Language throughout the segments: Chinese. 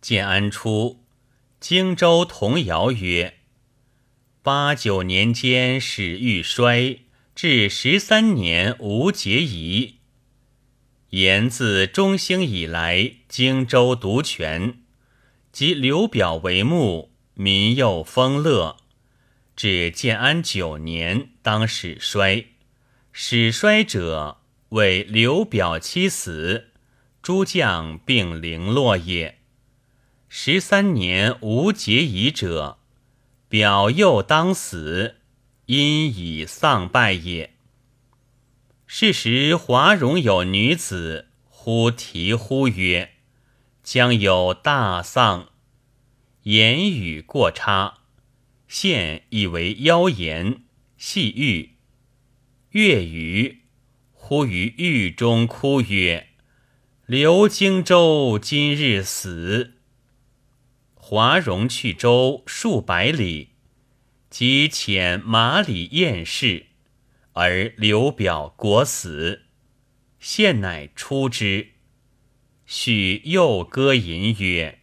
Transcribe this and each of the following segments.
建安初，荆州童谣曰：“八九年间始欲衰，至十三年无节仪。”言自中兴以来，荆州独权，及刘表为幕，民又丰乐。至建安九年，当始衰。始衰者，为刘表妻死，诸将并零落也。十三年无节仪者，表又当死，因以丧败也。是时华容有女子，忽啼呼曰：“将有大丧。”言语过差，现以为妖言，戏欲。月余，忽于狱中哭曰：“刘荆州今日死。”华容去州数百里，即遣马里验事，而刘表国死，献乃出之。许又歌吟曰：“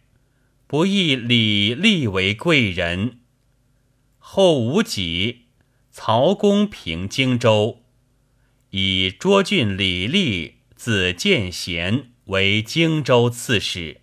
不亦李立为贵人。”后无己，曹公平荆州，以涿郡李立，字建贤为荆州刺史。